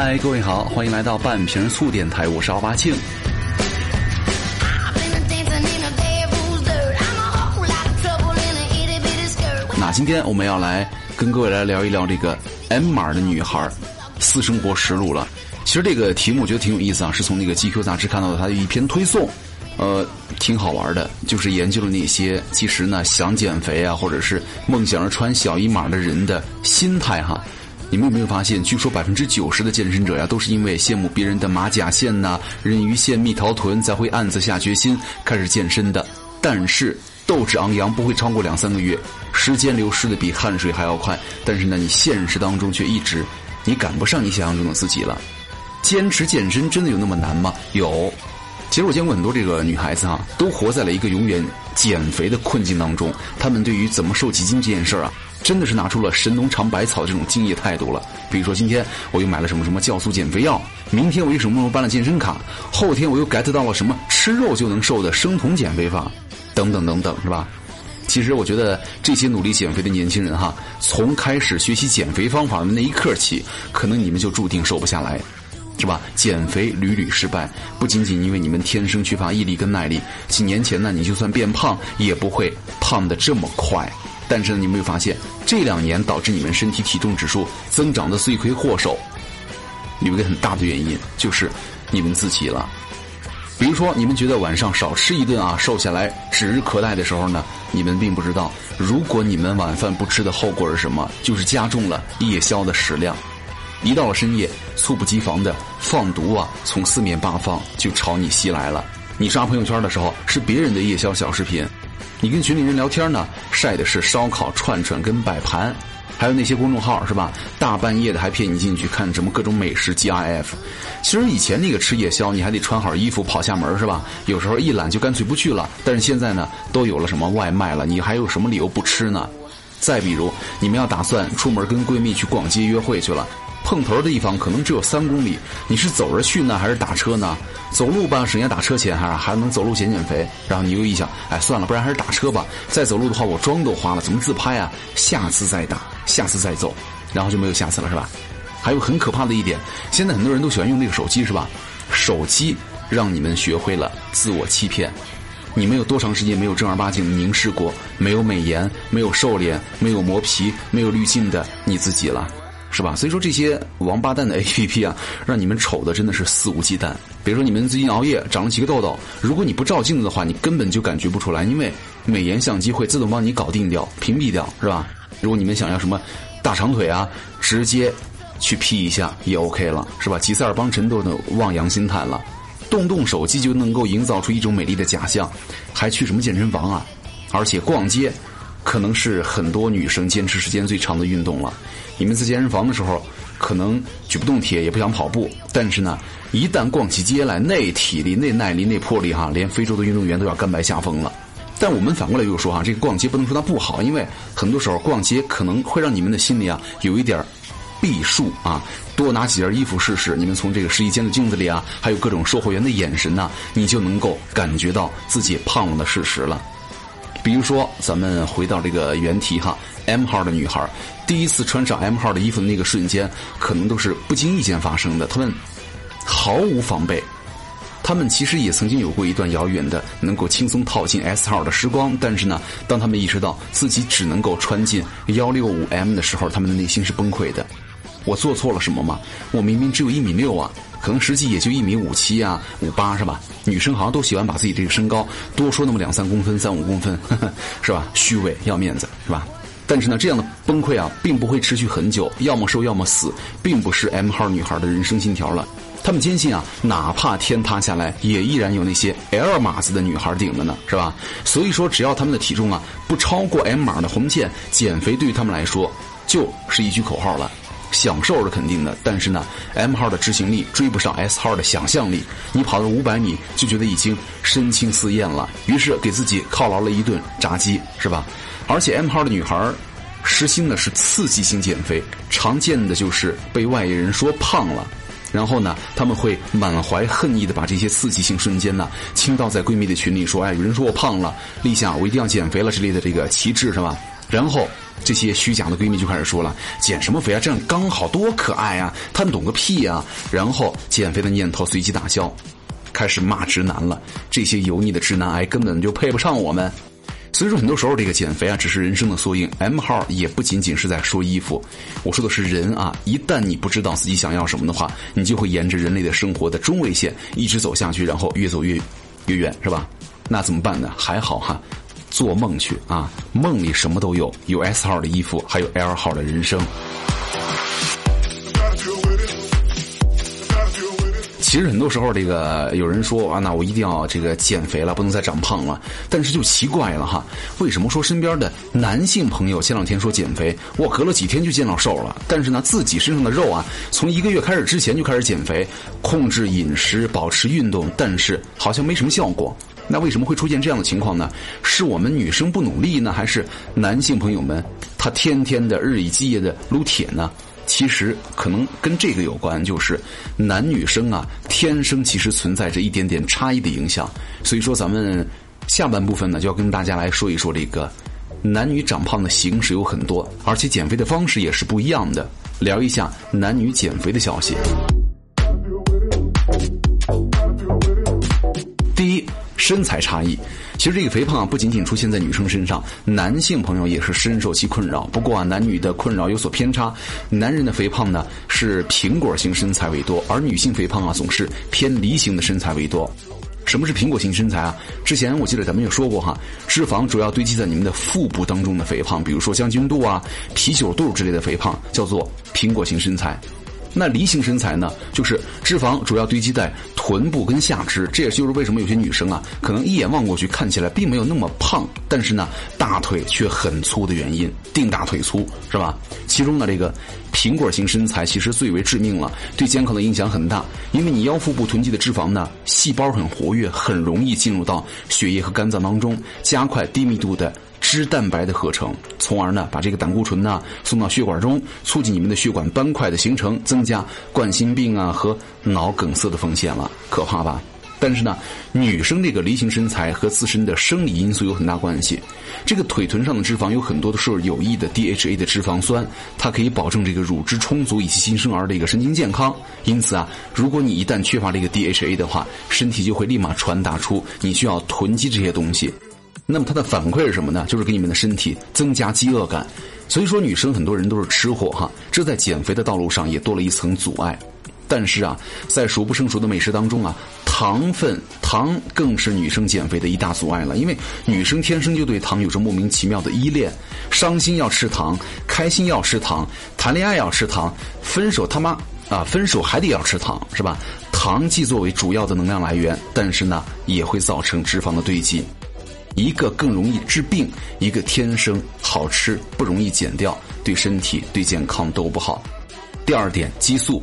嗨，各位好，欢迎来到半瓶醋电台，我是奥巴庆。那今天我们要来跟各位来聊一聊这个 M 码的女孩私生活实录了。其实这个题目我觉得挺有意思啊，是从那个 GQ 杂志看到的，他的一篇推送，呃，挺好玩的，就是研究了那些其实呢想减肥啊，或者是梦想着穿小一码的人的心态哈。你们有没有发现？据说百分之九十的健身者呀，都是因为羡慕别人的马甲线呐、人鱼线、蜜桃臀，才会暗自下决心开始健身的。但是斗志昂扬不会超过两三个月，时间流失的比汗水还要快。但是呢，你现实当中却一直你赶不上你想象中的自己了。坚持健身真的有那么难吗？有。其实我见过很多这个女孩子哈，都活在了一个永远减肥的困境当中。她们对于怎么瘦几斤这件事儿啊。真的是拿出了神农尝百草这种敬业态度了。比如说，今天我又买了什么什么酵素减肥药，明天我又什么什么办了健身卡，后天我又 get 到了什么吃肉就能瘦的生酮减肥法，等等等等，是吧？其实我觉得这些努力减肥的年轻人哈，从开始学习减肥方法的那一刻起，可能你们就注定瘦不下来，是吧？减肥屡屡失败，不仅仅因为你们天生缺乏毅力跟耐力，几年前呢，你就算变胖，也不会胖的这么快。但是呢，你没有发现这两年导致你们身体体重指数增长的罪魁祸首，有一个很大的原因就是你们自己了。比如说，你们觉得晚上少吃一顿啊，瘦下来指日可待的时候呢，你们并不知道，如果你们晚饭不吃的后果是什么？就是加重了夜宵的食量。一到了深夜，猝不及防的放毒啊，从四面八方就朝你袭来了。你刷朋友圈的时候，是别人的夜宵小视频。你跟群里人聊天呢，晒的是烧烤、串串跟摆盘，还有那些公众号是吧？大半夜的还骗你进去看什么各种美食 GIF。其实以前那个吃夜宵，你还得穿好衣服跑下门是吧？有时候一懒就干脆不去了。但是现在呢，都有了什么外卖了，你还有什么理由不吃呢？再比如，你们要打算出门跟闺蜜去逛街约会去了。碰头的地方可能只有三公里，你是走着去呢，还是打车呢？走路吧，省下打车钱，还还能走路减减肥。然后你又一想，哎，算了，不然还是打车吧。再走路的话，我妆都花了，怎么自拍啊？下次再打，下次再走，然后就没有下次了，是吧？还有很可怕的一点，现在很多人都喜欢用那个手机，是吧？手机让你们学会了自我欺骗。你们有多长时间没有正儿八经的凝视过没有美颜、没有瘦脸、没有磨皮、没有滤镜的你自己了？是吧？所以说这些王八蛋的 A P P 啊，让你们丑的真的是肆无忌惮。比如说你们最近熬夜长了几个痘痘，如果你不照镜子的话，你根本就感觉不出来，因为美颜相机会自动帮你搞定掉、屏蔽掉，是吧？如果你们想要什么大长腿啊，直接去 P 一下也 OK 了，是吧？吉赛尔邦辰都能望洋兴叹了，动动手机就能够营造出一种美丽的假象，还去什么健身房啊？而且逛街。可能是很多女生坚持时间最长的运动了。你们在健身房的时候，可能举不动铁，也不想跑步，但是呢，一旦逛起街来，那体力、那耐力、那魄力哈，连非洲的运动员都要甘拜下风了。但我们反过来又说哈，这个逛街不能说它不好，因为很多时候逛街可能会让你们的心里啊有一点避数啊，多拿几件衣服试试。你们从这个试衣间的镜子里啊，还有各种售货员的眼神呐，你就能够感觉到自己胖了的事实了。比如说，咱们回到这个原题哈，M 号的女孩第一次穿上 M 号的衣服的那个瞬间，可能都是不经意间发生的。她们毫无防备，她们其实也曾经有过一段遥远的能够轻松套进 S 号的时光。但是呢，当他们意识到自己只能够穿进幺六五 M 的时候，他们的内心是崩溃的。我做错了什么吗？我明明只有一米六啊！可能实际也就一米五七啊，五八是吧？女生好像都喜欢把自己这个身高多说那么两三公分、三五公分，是吧？虚伪要面子是吧？但是呢，这样的崩溃啊，并不会持续很久，要么瘦要么死，并不是 M 号女孩的人生信条了。他们坚信啊，哪怕天塌下来，也依然有那些 L 码子的女孩顶着呢，是吧？所以说，只要他们的体重啊不超过 M 码的红线，减肥对于他们来说就是一句口号了。享受是肯定的，但是呢，M 号的执行力追不上 S 号的想象力。你跑了五百米就觉得已经身轻似燕了，于是给自己犒劳了一顿炸鸡，是吧？而且 M 号的女孩实行的是刺激性减肥，常见的就是被外人说胖了。然后呢，他们会满怀恨意的把这些刺激性瞬间呢倾倒在闺蜜的群里，说：“哎，有人说我胖了，立夏我一定要减肥了之类的这个旗帜是吧？”然后这些虚假的闺蜜就开始说了：“减什么肥啊？这样刚好多可爱啊！他懂个屁啊！”然后减肥的念头随即打消，开始骂直男了。这些油腻的直男癌根本就配不上我们。所以说，很多时候这个减肥啊，只是人生的缩影。M 号也不仅仅是在说衣服，我说的是人啊。一旦你不知道自己想要什么的话，你就会沿着人类的生活的中位线一直走下去，然后越走越越远，是吧？那怎么办呢？还好哈，做梦去啊！梦里什么都有，有 S 号的衣服，还有 L 号的人生。其实很多时候，这个有人说啊，那我一定要这个减肥了，不能再长胖了。但是就奇怪了哈，为什么说身边的男性朋友前两天说减肥，我隔了几天就见到瘦了，但是呢自己身上的肉啊，从一个月开始之前就开始减肥，控制饮食，保持运动，但是好像没什么效果。那为什么会出现这样的情况呢？是我们女生不努力呢，还是男性朋友们他天天的日以继夜的撸铁呢？其实可能跟这个有关，就是男女生啊，天生其实存在着一点点差异的影响。所以说，咱们下半部分呢，就要跟大家来说一说这个男女长胖的形式有很多，而且减肥的方式也是不一样的。聊一下男女减肥的消息。身材差异。其实这个肥胖啊，不仅仅出现在女生身上，男性朋友也是深受其困扰。不过啊，男女的困扰有所偏差。男人的肥胖呢是苹果型身材为多，而女性肥胖啊总是偏梨形的身材为多。什么是苹果型身材啊？之前我记得咱们也说过哈，脂肪主要堆积在你们的腹部当中的肥胖，比如说将军肚啊、啤酒肚之类的肥胖，叫做苹果型身材。那梨形身材呢，就是脂肪主要堆积在臀部跟下肢，这也就是为什么有些女生啊，可能一眼望过去看起来并没有那么胖，但是呢，大腿却很粗的原因，腚大腿粗是吧？其中呢，这个苹果型身材其实最为致命了，对健康的影响很大，因为你腰腹部囤积的脂肪呢，细胞很活跃，很容易进入到血液和肝脏当中，加快低密度的。脂蛋白的合成，从而呢把这个胆固醇呢送到血管中，促进你们的血管斑块的形成，增加冠心病啊和脑梗塞的风险了，可怕吧？但是呢，女生这个梨形身材和自身的生理因素有很大关系。这个腿臀上的脂肪有很多都是有益的 DHA 的脂肪酸，它可以保证这个乳汁充足以及新生儿的一个神经健康。因此啊，如果你一旦缺乏这个 DHA 的话，身体就会立马传达出你需要囤积这些东西。那么它的反馈是什么呢？就是给你们的身体增加饥饿感。所以说，女生很多人都是吃货哈，这在减肥的道路上也多了一层阻碍。但是啊，在数不胜数的美食当中啊，糖分糖更是女生减肥的一大阻碍了。因为女生天生就对糖有着莫名其妙的依恋，伤心要吃糖，开心要吃糖，谈恋爱要吃糖，分手他妈啊，分手还得要吃糖，是吧？糖既作为主要的能量来源，但是呢，也会造成脂肪的堆积。一个更容易治病，一个天生好吃不容易减掉，对身体对健康都不好。第二点，激素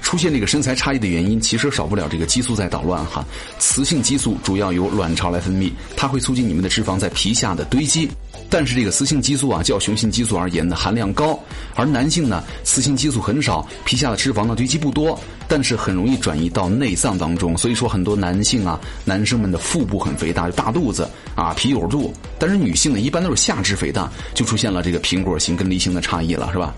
出现这个身材差异的原因，其实少不了这个激素在捣乱哈。雌性激素主要由卵巢来分泌，它会促进你们的脂肪在皮下的堆积。但是这个雌性激素啊，较雄性激素而言呢，含量高，而男性呢，雌性激素很少，皮下的脂肪呢堆积不多，但是很容易转移到内脏当中。所以说，很多男性啊，男生们的腹部很肥大，就大肚子啊，啤酒肚；但是女性呢，一般都是下肢肥大，就出现了这个苹果型跟梨形的差异了，是吧？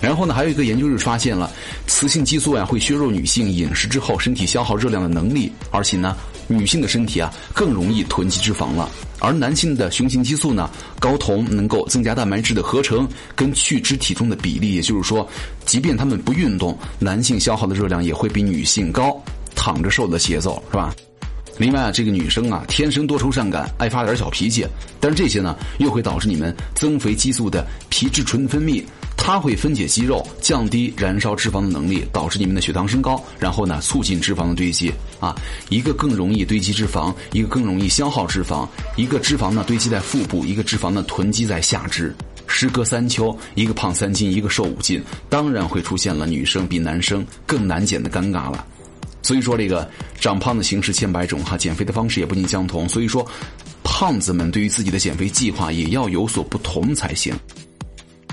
然后呢，还有一个研究就发现了，雌性激素呀会削弱女性饮食之后身体消耗热量的能力，而且呢，女性的身体啊更容易囤积脂肪了。而男性的雄性激素呢，睾酮能够增加蛋白质的合成跟去脂体重的比例，也就是说，即便他们不运动，男性消耗的热量也会比女性高，躺着瘦的节奏是吧？另外啊，这个女生啊，天生多愁善感，爱发点小脾气，但是这些呢，又会导致你们增肥激素的皮质醇分泌。它会分解肌肉，降低燃烧脂肪的能力，导致你们的血糖升高，然后呢，促进脂肪的堆积。啊，一个更容易堆积脂肪，一个更容易消耗脂肪，一个脂肪呢堆积在腹部，一个脂肪呢囤积在下肢。时隔三秋，一个胖三斤，一个瘦五斤，当然会出现了女生比男生更难减的尴尬了。所以说，这个长胖的形式千百种哈，减肥的方式也不尽相同。所以说，胖子们对于自己的减肥计划也要有所不同才行。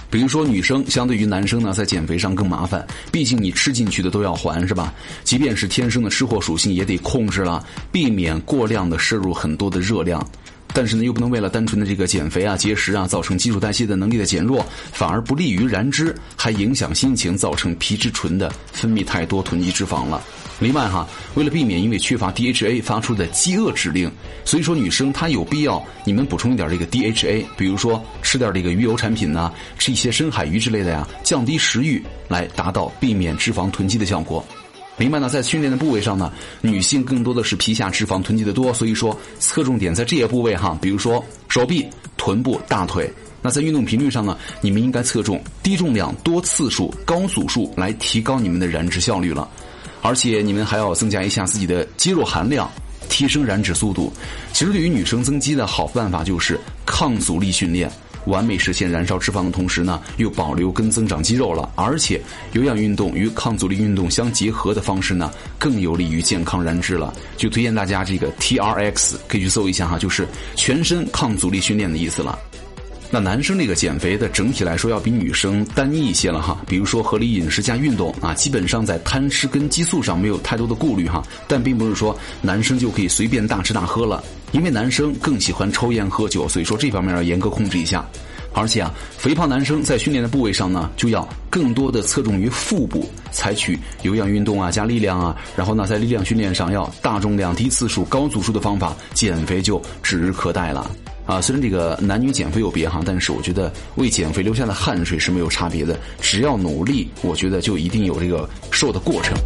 比如说女生相对于男生呢，在减肥上更麻烦，毕竟你吃进去的都要还，是吧？即便是天生的吃货属性，也得控制了，避免过量的摄入很多的热量。但是呢，又不能为了单纯的这个减肥啊、节食啊，造成基础代谢的能力的减弱，反而不利于燃脂，还影响心情，造成皮质醇的分泌太多，囤积脂肪了。另外哈，为了避免因为缺乏 DHA 发出的饥饿指令，所以说女生她有必要你们补充一点这个 DHA，比如说吃点这个鱼油产品呐，吃一些深海鱼之类的呀，降低食欲，来达到避免脂肪囤积的效果。明白呢，在训练的部位上呢，女性更多的是皮下脂肪囤积的多，所以说侧重点在这些部位哈，比如说手臂、臀部、大腿。那在运动频率上呢，你们应该侧重低重量、多次数、高组数来提高你们的燃脂效率了。而且你们还要增加一下自己的肌肉含量，提升燃脂速度。其实对于女生增肌的好办法就是抗阻力训练。完美实现燃烧脂肪的同时呢，又保留跟增长肌肉了。而且有氧运动与抗阻力运动相结合的方式呢，更有利于健康燃脂了。就推荐大家这个 T R X，可以去搜一下哈，就是全身抗阻力训练的意思了。那男生这个减肥的整体来说要比女生单一一些了哈，比如说合理饮食加运动啊，基本上在贪吃跟激素上没有太多的顾虑哈。但并不是说男生就可以随便大吃大喝了，因为男生更喜欢抽烟喝酒，所以说这方面要严格控制一下。而且啊，肥胖男生在训练的部位上呢，就要更多的侧重于腹部，采取有氧运动啊加力量啊，然后呢在力量训练上要大重量低次数高组数的方法，减肥就指日可待了。啊，虽然这个男女减肥有别哈，但是我觉得为减肥留下的汗水是没有差别的。只要努力，我觉得就一定有这个瘦的过程。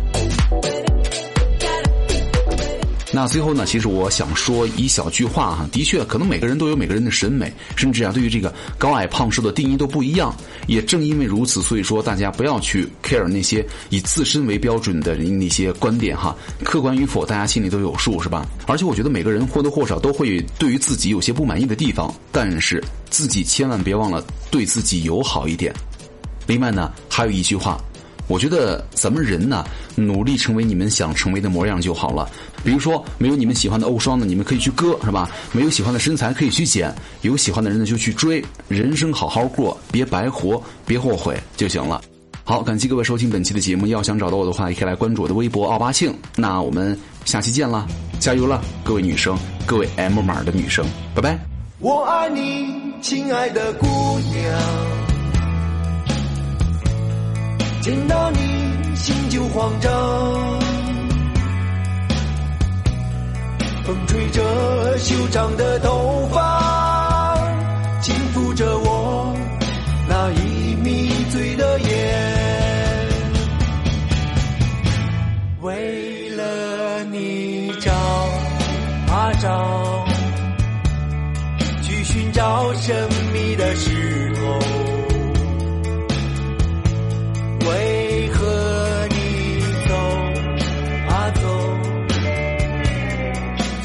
那最后呢，其实我想说一小句话哈，的确，可能每个人都有每个人的审美，甚至啊，对于这个高矮胖瘦的定义都不一样。也正因为如此，所以说大家不要去 care 那些以自身为标准的那些观点哈，客观与否，大家心里都有数，是吧？而且我觉得每个人或多或少都会对于自己有些不满意的地方，但是自己千万别忘了对自己友好一点。另外呢，还有一句话。我觉得咱们人呢，努力成为你们想成为的模样就好了。比如说，没有你们喜欢的欧双呢，你们可以去割，是吧？没有喜欢的身材可以去减，有喜欢的人呢就去追。人生好好过，别白活，别后悔就行了。好，感谢各位收听本期的节目。要想找到我的话，也可以来关注我的微博奥巴庆。那我们下期见了，加油了，各位女生，各位 M 码的女生，拜拜。我爱你，亲爱的姑娘。见到你，心就慌张。风吹着修长的头发，轻抚着我那已迷醉的眼。为了你找啊找，去寻找什么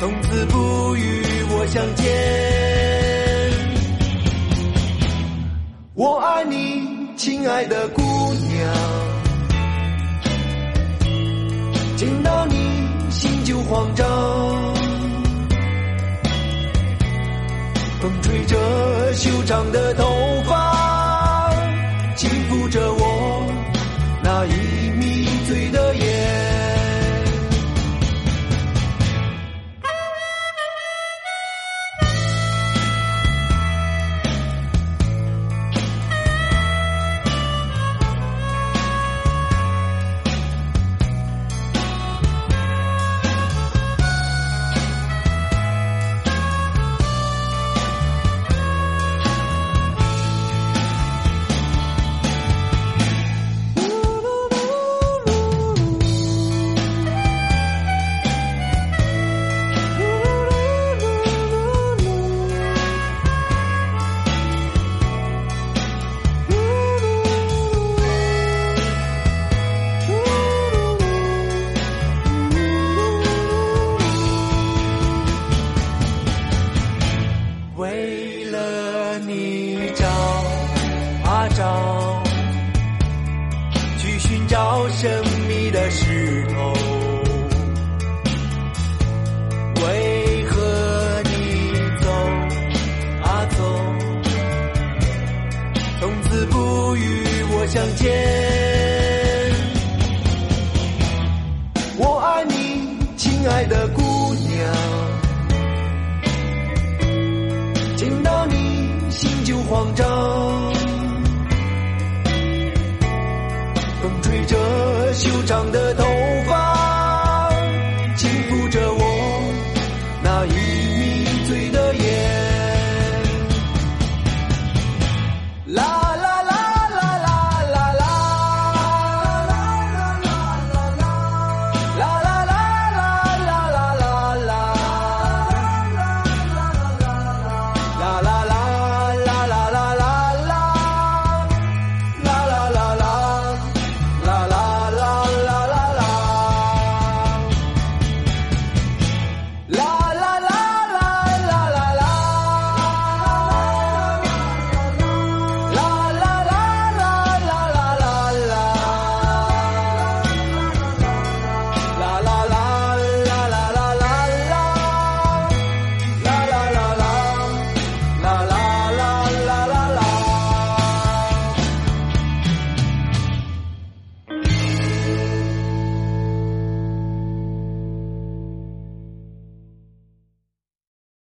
从此不与我相见？我爱你，亲爱的姑娘，见到你心就慌张。风吹着修长的头发，见我爱你亲爱的姑娘。见到你心就慌张风吹着修长的头发轻抚着我那一迷醉的眼。